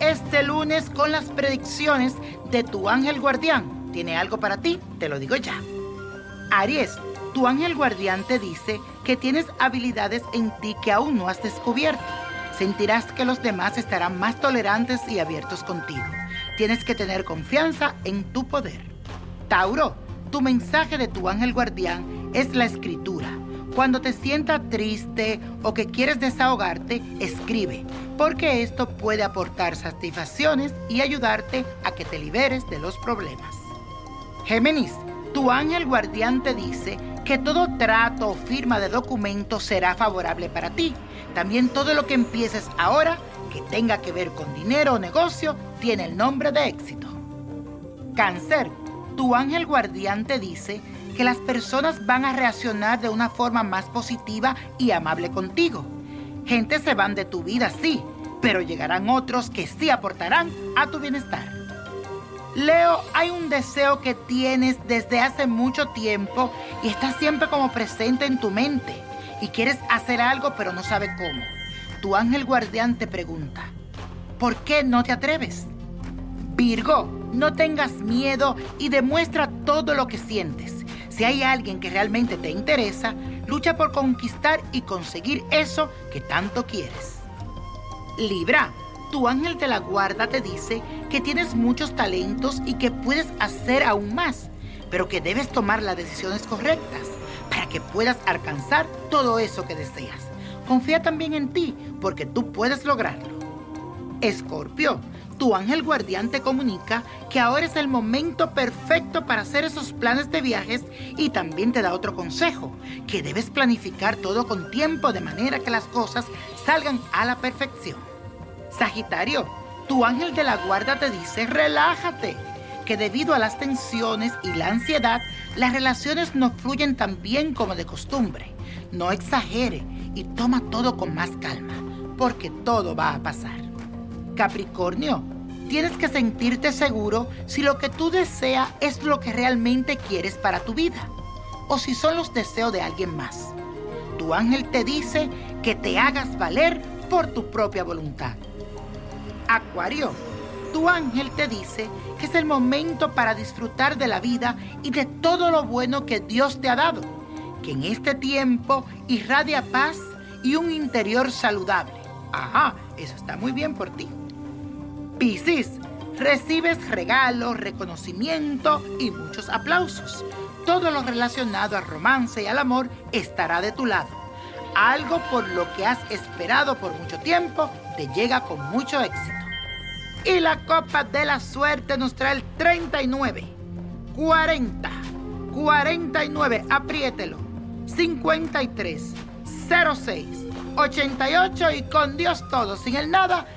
este lunes con las predicciones de tu ángel guardián. ¿Tiene algo para ti? Te lo digo ya. Aries, tu ángel guardián te dice que tienes habilidades en ti que aún no has descubierto. Sentirás que los demás estarán más tolerantes y abiertos contigo. Tienes que tener confianza en tu poder. Tauro, tu mensaje de tu ángel guardián es la escritura. Cuando te sientas triste o que quieres desahogarte, escribe, porque esto puede aportar satisfacciones y ayudarte a que te liberes de los problemas. Géminis, tu ángel guardián te dice que todo trato o firma de documento será favorable para ti. También todo lo que empieces ahora que tenga que ver con dinero o negocio tiene el nombre de éxito. Cáncer, tu ángel guardián te dice que las personas van a reaccionar de una forma más positiva y amable contigo. Gente se van de tu vida, sí, pero llegarán otros que sí aportarán a tu bienestar. Leo, hay un deseo que tienes desde hace mucho tiempo y está siempre como presente en tu mente y quieres hacer algo pero no sabes cómo. Tu ángel guardián te pregunta, ¿por qué no te atreves? Virgo, no tengas miedo y demuestra todo lo que sientes. Si hay alguien que realmente te interesa, lucha por conquistar y conseguir eso que tanto quieres. Libra, tu ángel de la guarda te dice que tienes muchos talentos y que puedes hacer aún más, pero que debes tomar las decisiones correctas para que puedas alcanzar todo eso que deseas. Confía también en ti, porque tú puedes lograrlo. Escorpio, tu ángel guardián te comunica que ahora es el momento perfecto para hacer esos planes de viajes y también te da otro consejo, que debes planificar todo con tiempo de manera que las cosas salgan a la perfección. Sagitario, tu ángel de la guarda te dice, relájate, que debido a las tensiones y la ansiedad, las relaciones no fluyen tan bien como de costumbre. No exagere y toma todo con más calma, porque todo va a pasar. Capricornio, tienes que sentirte seguro si lo que tú deseas es lo que realmente quieres para tu vida o si son los deseos de alguien más. Tu ángel te dice que te hagas valer por tu propia voluntad. Acuario, tu ángel te dice que es el momento para disfrutar de la vida y de todo lo bueno que Dios te ha dado, que en este tiempo irradia paz y un interior saludable. Ajá, eso está muy bien por ti. Piscis, recibes regalos, reconocimiento y muchos aplausos. Todo lo relacionado al romance y al amor estará de tu lado. Algo por lo que has esperado por mucho tiempo te llega con mucho éxito. Y la copa de la suerte nos trae el 39, 40, 49, apriételo, 53, 06, 88 y con Dios todo, sin el nada